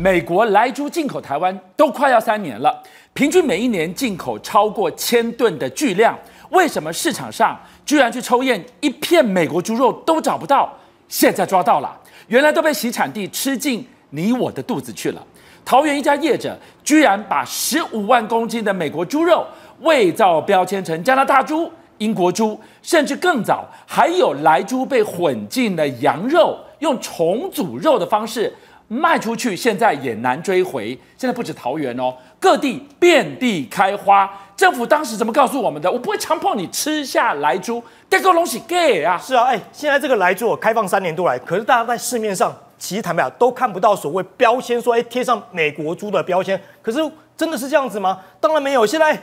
美国莱猪进口台湾都快要三年了，平均每一年进口超过千吨的巨量，为什么市场上居然去抽验一片美国猪肉都找不到？现在抓到了，原来都被洗产地吃进你我的肚子去了。桃园一家业者居然把十五万公斤的美国猪肉伪造标签成加拿大猪、英国猪，甚至更早还有莱猪被混进了羊肉，用重组肉的方式卖出去，现在也难追回。现在不止桃园哦，各地遍地开花。政府当时怎么告诉我们的？我不会强迫你吃下来猪，这个东西 gay 啊！是啊，哎，现在这个来猪开放三年多来，可是大家在市面上其实坦白讲都看不到所谓标签，说哎贴上美国猪的标签。可是真的是这样子吗？当然没有。现在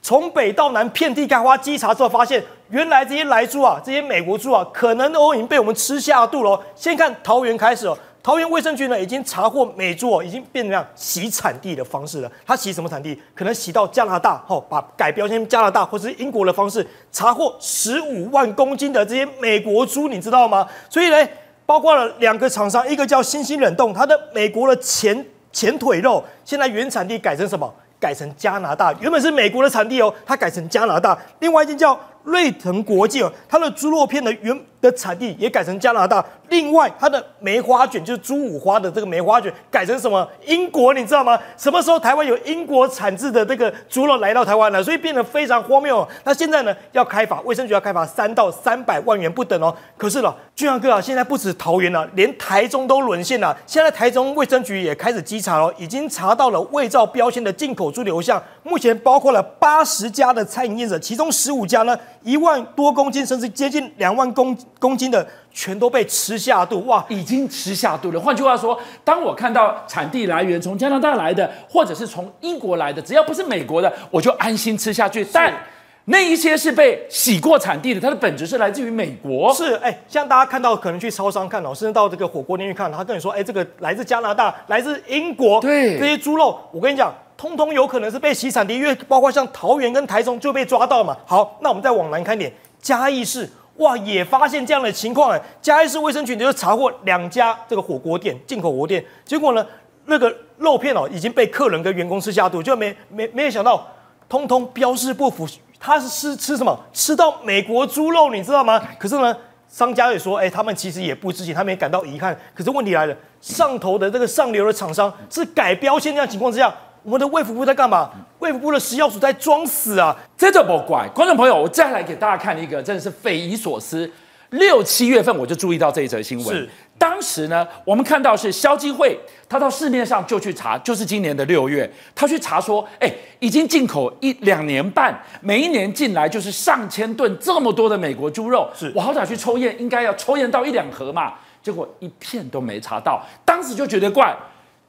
从北到南遍地开花，稽查之后发现，原来这些来猪啊，这些美国猪啊，可能都已经被我们吃下肚了。先看桃园开始哦。桃园卫生局呢，已经查获美猪哦，已经变成洗产地的方式了。它洗什么产地？可能洗到加拿大，吼，把改标签加拿大或是英国的方式查获十五万公斤的这些美国猪，你知道吗？所以呢，包括了两个厂商，一个叫新兴冷冻，它的美国的前前腿肉，现在原产地改成什么？改成加拿大，原本是美国的产地哦，它改成加拿大。另外一间叫瑞腾国际哦，它的猪肉片的原的产地也改成加拿大。另外，它的梅花卷就是猪五花的这个梅花卷改成什么？英国，你知道吗？什么时候台湾有英国产制的这个猪肉来到台湾了？所以变得非常荒谬。那现在呢，要开罚，卫生局要开罚三到三百万元不等哦。可是了，俊阳哥啊，现在不止桃园了，连台中都沦陷了。现在台中卫生局也开始稽查了，已经查到了伪造标签的进口猪流向，目前包括了八十家的餐饮业者，其中十五家呢，一万多公斤，甚至接近两万公公斤的。全都被吃下肚哇！已经吃下肚了。换句话说，当我看到产地来源从加拿大来的，或者是从英国来的，只要不是美国的，我就安心吃下去。但那一些是被洗过产地的，它的本质是来自于美国。是哎，像大家看到，可能去超商看到，甚至到这个火锅店去看，他跟你说，哎，这个来自加拿大，来自英国，对这些猪肉，我跟你讲，通通有可能是被洗产地，因为包括像桃园跟台中就被抓到嘛。好，那我们再往南看点，嘉义市。哇，也发现这样的情况哎！嘉义市卫生局就查获两家这个火锅店，进口火锅店，结果呢，那个肉片哦已经被客人跟员工吃下肚，就没没没有想到，通通标示不符，他是吃吃什么？吃到美国猪肉，你知道吗？可是呢，商家也说，哎，他们其实也不知情，他们也感到遗憾。可是问题来了，上头的这个上流的厂商是改标签这样情况之下。我们的卫福部在干嘛？卫福部的食药署在装死啊！这就不怪。观众朋友，我再来给大家看一个，真的是匪夷所思。六七月份我就注意到这一则新闻。是，当时呢，我们看到是消基会，他到市面上就去查，就是今年的六月，他去查说，哎，已经进口一两年半，每一年进来就是上千吨这么多的美国猪肉。是我好想去抽验，应该要抽验到一两盒嘛，结果一片都没查到，当时就觉得怪。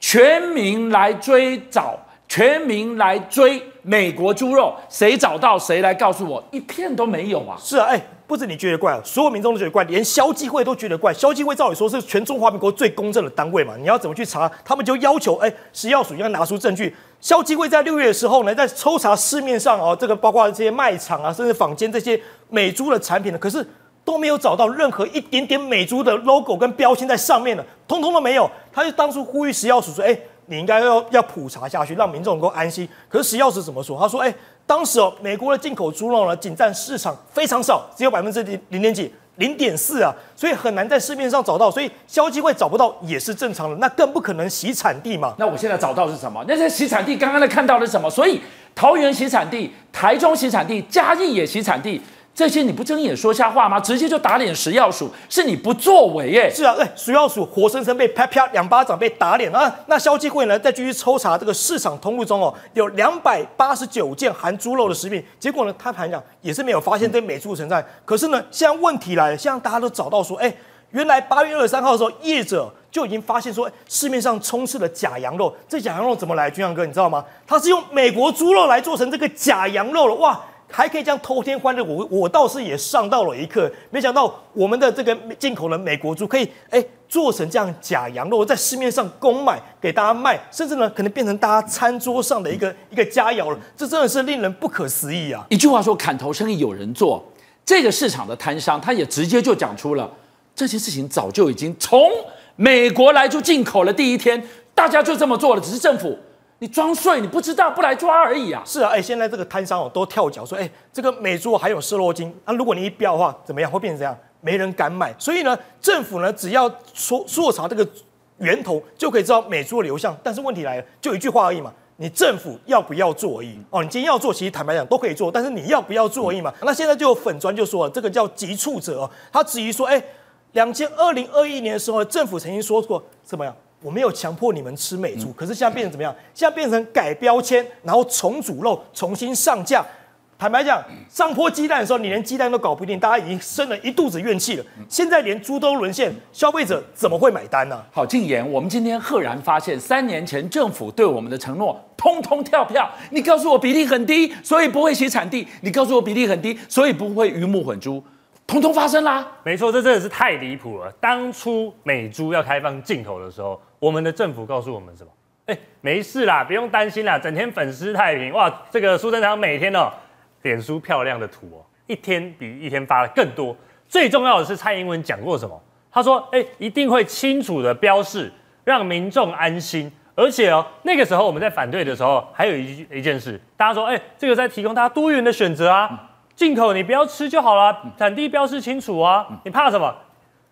全民来追找，全民来追美国猪肉，谁找到谁来告诉我，一片都没有啊！是啊，哎，不止你觉得怪，所有民众都觉得怪，连消基会都觉得怪。消基会照理说是全中华民国最公正的单位嘛，你要怎么去查？他们就要求，哎，食药署要拿出证据。消基会在六月的时候呢，在抽查市面上哦，这个包括这些卖场啊，甚至坊间这些美猪的产品呢，可是都没有找到任何一点点美猪的 logo 跟标签在上面的，通通都没有。他就当初呼吁食药署说：“哎，你应该要要普查下去，让民众能够安心。”可是食药署怎么说？他说：“哎，当时哦，美国的进口猪肉呢，仅占市场非常少，只有百分之零零点几，零点四啊，所以很难在市面上找到。所以消基会找不到也是正常的，那更不可能洗产地嘛。那我现在找到是什么？那些洗产地刚刚在看到的是什么？所以桃园洗产地、台中洗产地、嘉义也洗产地。”这些你不睁眼说瞎话吗？直接就打脸食药署，是你不作为耶！是啊，哎，食药署活生生被啪啪两巴掌被打脸啊！那消基会呢，再继续抽查这个市场通路中哦，有两百八十九件含猪肉的食品，结果呢，他盘讲也是没有发现这美猪存在。可是呢，现在问题来了，现在大家都找到说，哎，原来八月二十三号的时候，业者就已经发现说，市面上充斥了假羊肉。这假羊肉怎么来？君阳哥，你知道吗？他是用美国猪肉来做成这个假羊肉了，哇！还可以这样偷天换日，我我倒是也上到了一课。没想到我们的这个进口的美国猪可以哎做成这样假羊肉，在市面上公卖给大家卖，甚至呢可能变成大家餐桌上的一个一个佳肴了。这真的是令人不可思议啊！一句话说，砍头生意有人做，这个市场的摊商他也直接就讲出了这件事情早就已经从美国来就进口了第一天。大家就这么做了，只是政府你装睡，你不知道不来抓而已啊。是啊，哎，现在这个摊商哦都跳脚说，哎，这个美猪还有瘦肉精，那、啊、如果你一标的话，怎么样会变成这样？没人敢买。所以呢，政府呢只要说说查这个源头，就可以知道美猪的流向。但是问题来了，就一句话而已嘛。你政府要不要做而已哦？你今天要做，其实坦白讲都可以做，但是你要不要做而已嘛？那现在就有粉砖就说了，这个叫急促者哦，他质疑说，哎，两千二零二一年的时候，政府曾经说过怎么样？我没有强迫你们吃美猪，可是现在变成怎么样？现在变成改标签，然后重组肉，重新上架。坦白讲，上坡鸡蛋的时候，你连鸡蛋都搞不定，大家已经生了一肚子怨气了。现在连猪都沦陷，消费者怎么会买单呢？好，静言，我们今天赫然发现，三年前政府对我们的承诺，通通跳票。你告诉我比例很低，所以不会写产地；你告诉我比例很低，所以不会鱼目混珠，通通发生啦。没错，这真的是太离谱了。当初美猪要开放进口的时候，我们的政府告诉我们什么？哎，没事啦，不用担心啦，整天粉丝太平。哇，这个苏贞昌每天哦。脸书漂亮的图哦，一天比一天发的更多。最重要的是，蔡英文讲过什么？他说：“哎，一定会清楚的标示，让民众安心。而且哦，那个时候我们在反对的时候，还有一一件事，大家说：哎，这个在提供大家多元的选择啊，进口你不要吃就好了，产地标示清楚啊，你怕什么？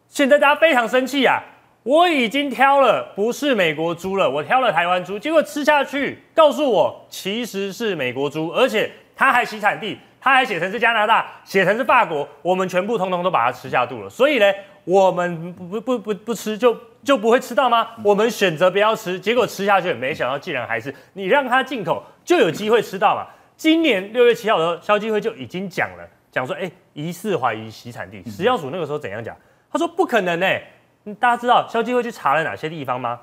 现在大家非常生气啊！我已经挑了不是美国猪了，我挑了台湾猪，结果吃下去，告诉我其实是美国猪，而且。”它还洗产地，它还写成是加拿大，写成是法国，我们全部通通都把它吃下肚了。所以呢，我们不不不不不吃就就不会吃到吗？我们选择不要吃，结果吃下去，没想到竟然还是你让它进口就有机会吃到嘛。今年六月七号的时候，消基会就已经讲了，讲说，哎，疑似怀疑洗产地。食药署那个时候怎样讲？他说不可能呢。大家知道消基会去查了哪些地方吗？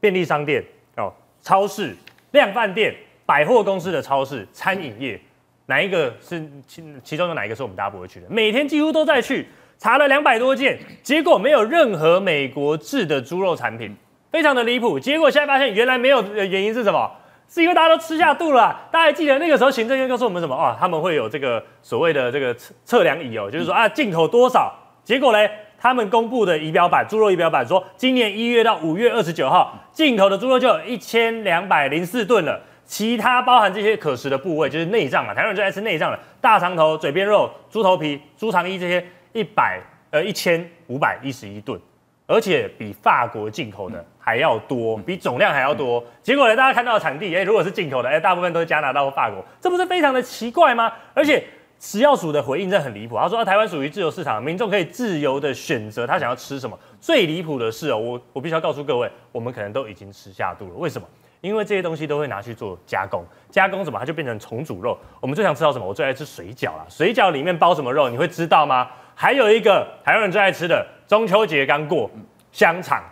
便利商店哦，超市、量贩店、百货公司的超市、餐饮业。哪一个是其其中有哪一个是我们大家不会去的？每天几乎都在去查了两百多件，结果没有任何美国制的猪肉产品，非常的离谱。结果现在发现原来没有的原因是什么？是因为大家都吃下肚了。大家还记得那个时候行政院告诉我们什么啊？他们会有这个所谓的这个测测量仪哦，就是说啊进口多少？结果呢，他们公布的仪表板猪肉仪表板说，今年一月到五月二十九号进口的猪肉就有一千两百零四吨了。其他包含这些可食的部位，就是内脏嘛，台湾人最爱吃内脏了，大肠头、嘴边肉、猪头皮、猪肠衣这些一百呃一千五百一十一吨，而且比法国进口的还要多，比总量还要多。结果呢，大家看到的产地，哎，如果是进口的，哎，大部分都是加拿大或法国，这不是非常的奇怪吗？而且食药署的回应真的很离谱，他说台湾属于自由市场，民众可以自由的选择他想要吃什么。最离谱的是哦，我我必须要告诉各位，我们可能都已经吃下肚了，为什么？因为这些东西都会拿去做加工，加工什么，它就变成重组肉。我们最想吃到什么？我最爱吃水饺啦。水饺里面包什么肉？你会知道吗？还有一个台湾人最爱吃的，中秋节刚过，香肠。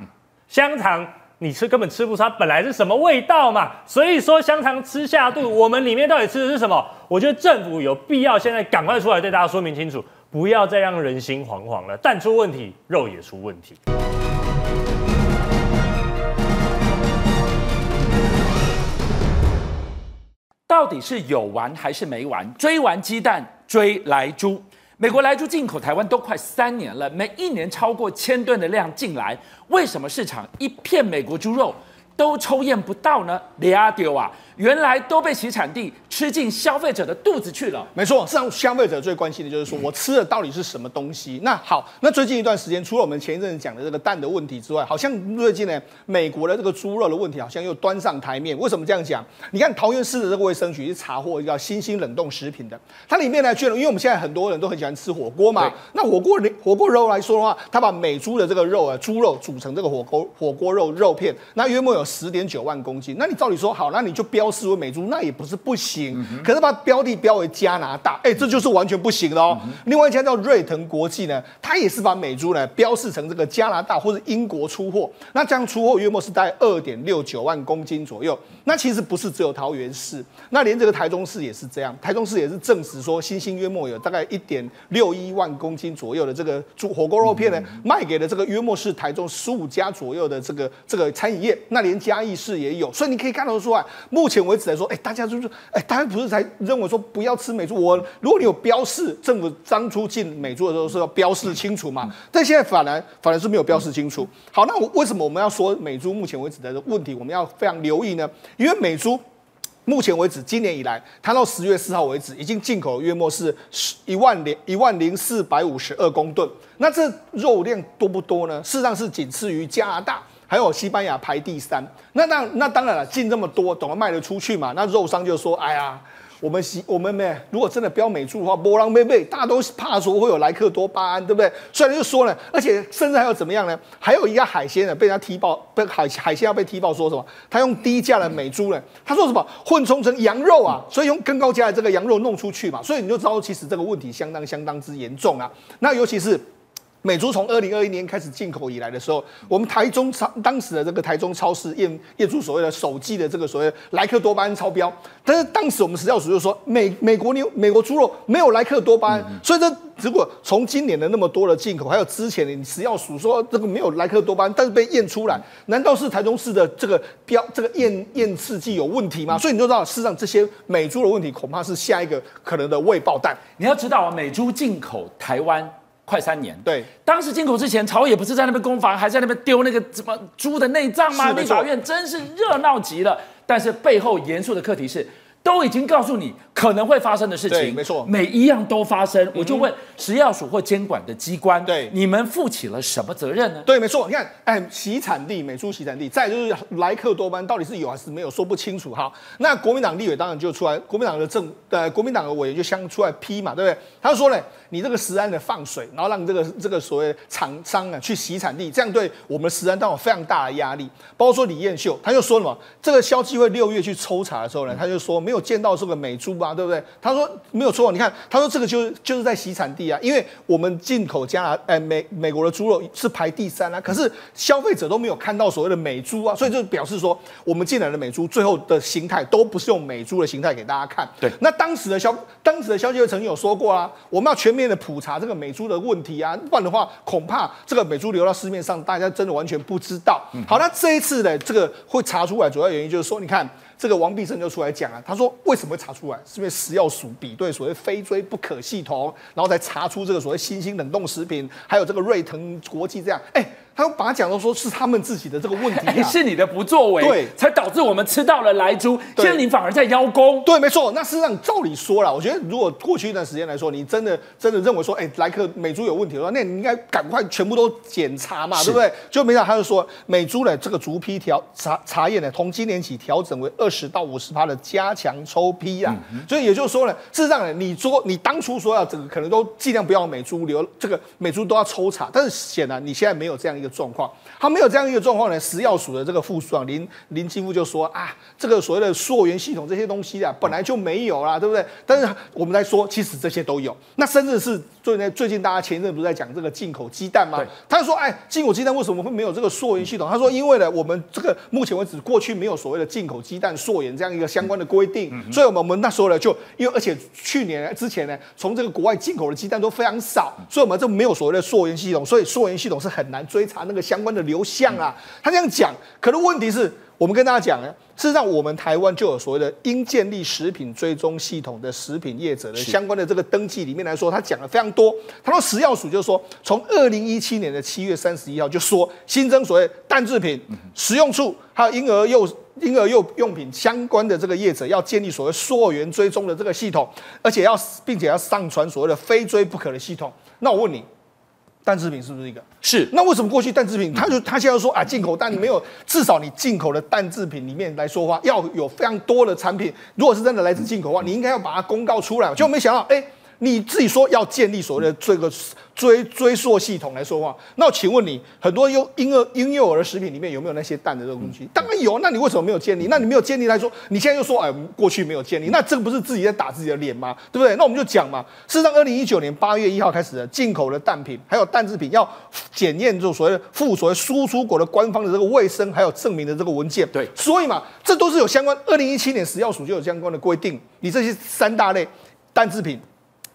香肠你吃根本吃不出它本来是什么味道嘛。所以说香肠吃下肚，我们里面到底吃的是什么？我觉得政府有必要现在赶快出来对大家说明清楚，不要再让人心惶惶了。蛋出问题，肉也出问题。到底是有完还是没完？追完鸡蛋，追来猪。美国来猪进口台湾都快三年了，每一年超过千吨的量进来，为什么市场一片美国猪肉都抽验不到呢？抓到啊！原来都被洗产地吃进消费者的肚子去了。没错，实际上消费者最关心的就是说我吃的到底是什么东西。那好，那最近一段时间，除了我们前一阵子讲的这个蛋的问题之外，好像最近呢，美国的这个猪肉的问题好像又端上台面。为什么这样讲？你看桃园市的这个卫生局是查获一个叫新兴冷冻食品的，它里面呢，居然因为我们现在很多人都很喜欢吃火锅嘛，那火锅火锅肉来说的话，它把美猪的这个肉啊，猪肉煮成这个火锅火锅肉肉片，那约莫有十点九万公斤。那你照理说好，那你就标示为美猪，那也不是不行，可是把标的标为加拿大，哎、这就是完全不行的哦。另外一家叫瑞腾国际呢，它也是把美猪呢标示成这个加拿大或者英国出货，那这样出货约莫是大概二点六九万公斤左右。那其实不是只有桃园市，那连这个台中市也是这样，台中市也是证实说，新兴约莫有大概一点六一万公斤左右的这个猪火锅肉片呢，卖给了这个约莫是台中十五家左右的这个这个餐饮业，那连嘉义市也有，所以你可以看得出来，目前。前为止来说，哎，大家就是，哎，大家不是才认为说不要吃美猪？我如果你有标示，政府当初进美猪的时候是要标示清楚嘛？但现在反而反而是没有标示清楚。好，那我为什么我们要说美猪目前为止的问题，我们要非常留意呢？因为美猪。目前为止，今年以来，它到十月四号为止，已经进口约莫是十一万零一万零四百五十二公吨。那这肉量多不多呢？事实上是仅次于加拿大，还有西班牙排第三。那那那当然了，进这么多，总要卖得出去嘛。那肉商就说：“哎呀。”我们喜我们没，如果真的标美猪的话，波浪贝贝，大家都怕说会有莱克多巴胺，对不对？虽然就说了，而且甚至还有怎么样呢？还有一个海鲜呢，被人家踢爆，被海海鲜要被踢爆说什么？他用低价的美猪呢？他说什么？混充成羊肉啊，所以用更高价的这个羊肉弄出去嘛，所以你就知道其实这个问题相当相当之严重啊。那尤其是。美猪从二零二一年开始进口以来的时候，我们台中超当时的这个台中超市验验出所谓的首剂的这个所谓莱克多巴胺超标，但是当时我们食药署就说美美国牛美国猪肉没有莱克多巴胺，嗯嗯，所以这如果从今年的那么多的进口，还有之前的食药署说这个没有莱克多巴胺，但是被验出来，难道是台中市的这个标这个验验试剂有问题吗？所以你就知道，事实上这些美猪的问题恐怕是下一个可能的未爆弹。你要知道啊，美猪进口台湾。快三年，对，当时进口之前，朝野不是在那边攻防，还在那边丢那个什么猪的内脏吗？立法院真是热闹极了。但是背后严肃的课题是。都已经告诉你可能会发生的事情，没错，每一样都发生，我就问食药署或监管的机关，对，你们负起了什么责任呢？对，没错，你看，哎，洗产地美猪洗产地，再就是莱克多巴胺到底是有还是没有，说不清楚。哈，那国民党立委当然就出来，国民党的政呃，国民党的委员就相出来批嘛，对不对？他就说呢，你这个食安的放水，然后让这个这个所谓厂商啊去洗产地，这样对我们食安当有非常大的压力。包括说李彦秀，他就说了嘛，这个消基会六月去抽查的时候呢，他就说没有。见到这个美猪吧，对不对？他说没有错，你看，他说这个就是就是在洗产地啊，因为我们进口加拿哎美美国的猪肉是排第三啊，可是消费者都没有看到所谓的美猪啊，所以就表示说我们进来的美猪最后的形态都不是用美猪的形态给大家看。对，那当时的消当时的消基会曾经有说过啊，我们要全面的普查这个美猪的问题啊，不然的话恐怕这个美猪流到市面上，大家真的完全不知道。好，那这一次呢这个会查出来，主要原因就是说，你看。这个王必胜就出来讲啊，他说为什么会查出来？是因为食药署比对所谓非追不可系统，然后才查出这个所谓新兴冷冻食品，还有这个瑞腾国际这样，哎。他把他讲到说是他们自己的这个问题，是你的不作为，对，才导致我们吃到了莱猪。现在你反而在邀功，对，没错。那事实上照理说了，我觉得如果过去一段时间来说，你真的真的认为说，哎，莱克美猪有问题的话，那你应该赶快全部都检查嘛，对不对？就没想到他就说，美猪的这个逐批调查查验呢，从今年起调整为二十到五十趴的加强抽批啊。嗯、所以也就是说呢，事实上呢，你说你当初说要这个可能都尽量不要美猪留这个美猪都要抽查，但是显然你现在没有这样一个。状况，他没有这样一个状况呢。食药署的这个副署长林林金夫就说啊，这个所谓的溯源系统这些东西啊，本来就没有啦，对不对？但是我们来说，其实这些都有。那甚至是最近最近大家前一阵不是在讲这个进口鸡蛋吗？他就说，哎，进口鸡蛋为什么会没有这个溯源系统？他说，因为呢，我们这个目前为止过去没有所谓的进口鸡蛋溯源这样一个相关的规定，所以我们我们那时候呢，就因为而且去年之前呢，从这个国外进口的鸡蛋都非常少，所以我们就没有所谓的溯源系统，所以溯源系统是很难追查。那个相关的流向啊，他这样讲，可能问题是我们跟大家讲呢，事实上我们台湾就有所谓的应建立食品追踪系统的食品业者的相关的这个登记里面来说，他讲了非常多。他说食药署就是说，从二零一七年的七月三十一号就说新增所谓蛋制品、食用醋还有婴儿幼婴儿幼用品相关的这个业者要建立所谓溯源追踪的这个系统，而且要并且要上传所谓的非追不可的系统。那我问你。蛋制品是不是一个？是。那为什么过去蛋制品，他就他现在说啊，进口蛋没有，至少你进口的蛋制品里面来说话，要有非常多的产品，如果是真的来自进口的话，你应该要把它公告出来。结果没想到，哎，你自己说要建立所谓的这个。追追溯系统来说话，那我请问你，很多幼婴儿婴幼儿的食品里面有没有那些蛋的这个东西？当然有，那你为什么没有建立？那你没有建立来说，你现在又说，哎，过去没有建立，那这个不是自己在打自己的脸吗？对不对？那我们就讲嘛，事实上，二零一九年八月一号开始的进口的蛋品，还有蛋制品要检验，就所谓附所谓输出国的官方的这个卫生还有证明的这个文件。对，所以嘛，这都是有相关。二零一七年食药署就有相关的规定，你这些三大类蛋制品。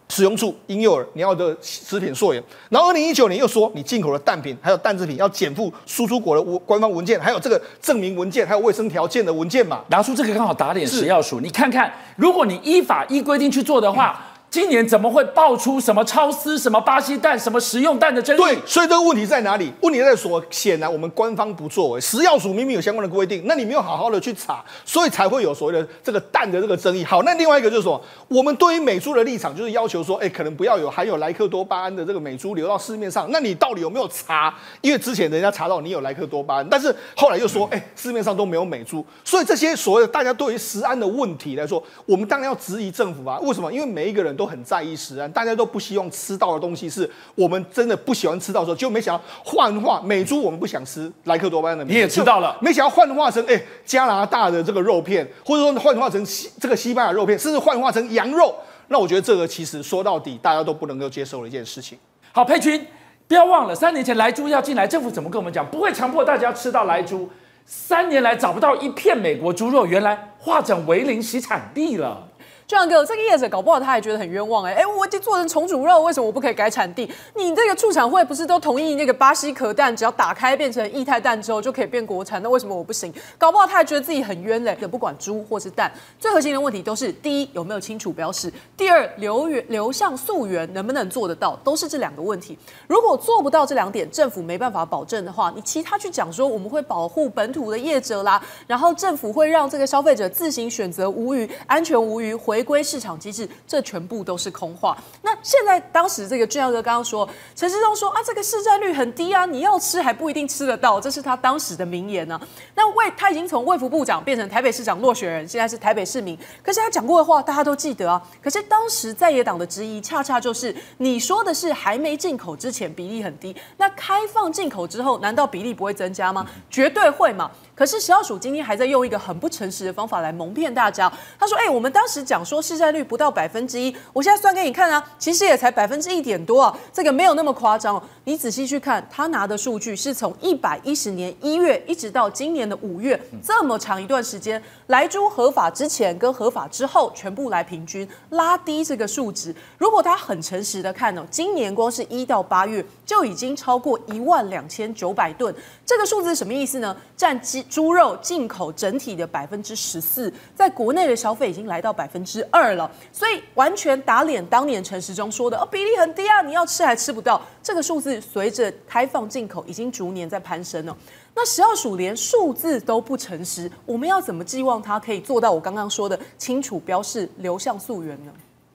食用处、婴幼儿，你要的食品溯源。然后二零一九年又说，你进口的蛋品还有蛋制品要减负输出国的官方文件，还有这个证明文件，还有卫生条件的文件嘛？拿出这个刚好打脸食药署，你看看，如果你依法依规定去做的话。嗯今年怎么会爆出什么超丝、什么巴西蛋、什么食用蛋的争议？对，所以这个问题在哪里？问题在说，显然我们官方不作为，食药署明明有相关的规定，那你没有好好的去查，所以才会有所谓的这个蛋的这个争议。好，那另外一个就是说，我们对于美猪的立场就是要求说，哎，可能不要有含有莱克多巴胺的这个美猪流到市面上。那你到底有没有查？因为之前人家查到你有莱克多巴胺，但是后来又说，哎，市面上都没有美猪。所以这些所谓的大家对于食安的问题来说，我们当然要质疑政府啊。为什么？因为每一个人都很在意食安。大家都不希望吃到的东西是我们真的不喜欢吃到的时候，就没想到幻化美猪，我们不想吃莱克多巴胺的，你也吃到了，没想到幻化成哎加拿大的这个肉片，或者说幻化成西这个西班牙肉片，甚至幻化成羊肉。那我觉得这个其实说到底，大家都不能够接受的一件事情。好，佩君，不要忘了，三年前莱猪要进来，政府怎么跟我们讲？不会强迫大家吃到莱猪。三年来找不到一片美国猪肉，原来化整为零洗产地了。这样哥，这个业者搞不好他还觉得很冤枉哎、哎，我已经做成重组肉，为什么我不可以改产地？你这个畜产会不是都同意那个巴西壳蛋，只要打开变成液态蛋之后就可以变国产？那为什么我不行？搞不好他还觉得自己很冤嘞。不管猪或是蛋，最核心的问题都是：第一，有没有清楚标识；第二，流源流向溯源能不能做得到？都是这两个问题。如果做不到这两点，政府没办法保证的话，你其他去讲说我们会保护本土的业者啦，然后政府会让这个消费者自行选择无鱼、安全无鱼、回归市场机制。这全部都是空话。那现在当时这个俊耀哥刚刚说，陈世忠说啊，这个市占率很低啊，你要吃还不一定吃得到，这是他当时的名言呢、啊。那卫他已经从卫福部长变成台北市长落选人，现在是台北市民。可是他讲过的话，大家都记得啊。可是当时在野党的质疑，恰恰就是你说的是还没进口之前比例很低，那开放进口之后，难道比例不会增加吗？绝对会嘛。可是食药署今天还在用一个很不诚实的方法来蒙骗大家。他说：“哎、我们当时讲说市占率不到百分之一，我现在算给你看啊，其实也才百分之一点多啊，这个没有那么夸张哦。你仔细去看，他拿的数据是从一百一十年一月一直到今年的五月，这么长一段时间，莱猪合法之前跟合法之后全部来平均拉低这个数值。如果他很诚实的看哦，今年光是一到八月就已经超过一万两千九百吨，这个数字什么意思呢？占鸡。”猪肉进口整体的百分之十四，在国内的消费已经来到百分之十二了，所以完全打脸当年陈时中说的哦，比例很低啊，你要吃还吃不到。这个数字随着开放进口已经逐年在攀升了。那食药署连数字都不诚实，我们要怎么寄望它可以做到我刚刚说的清楚标示流向溯源呢？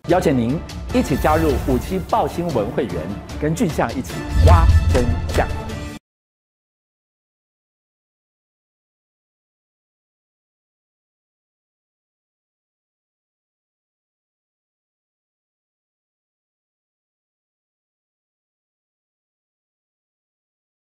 邀请您一起加入五七报新闻会员，跟俊相一起挖根。